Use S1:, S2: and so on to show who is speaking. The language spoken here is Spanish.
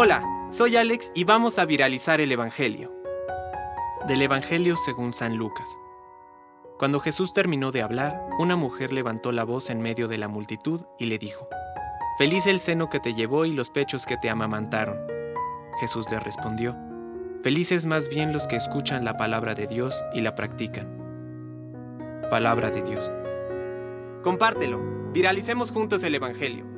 S1: Hola, soy Alex y vamos a viralizar el Evangelio. Del Evangelio según San Lucas. Cuando Jesús terminó de hablar, una mujer levantó la voz en medio de la multitud y le dijo, Feliz el seno que te llevó y los pechos que te amamantaron. Jesús le respondió, Felices más bien los que escuchan la palabra de Dios y la practican. Palabra de Dios. Compártelo, viralicemos juntos el Evangelio.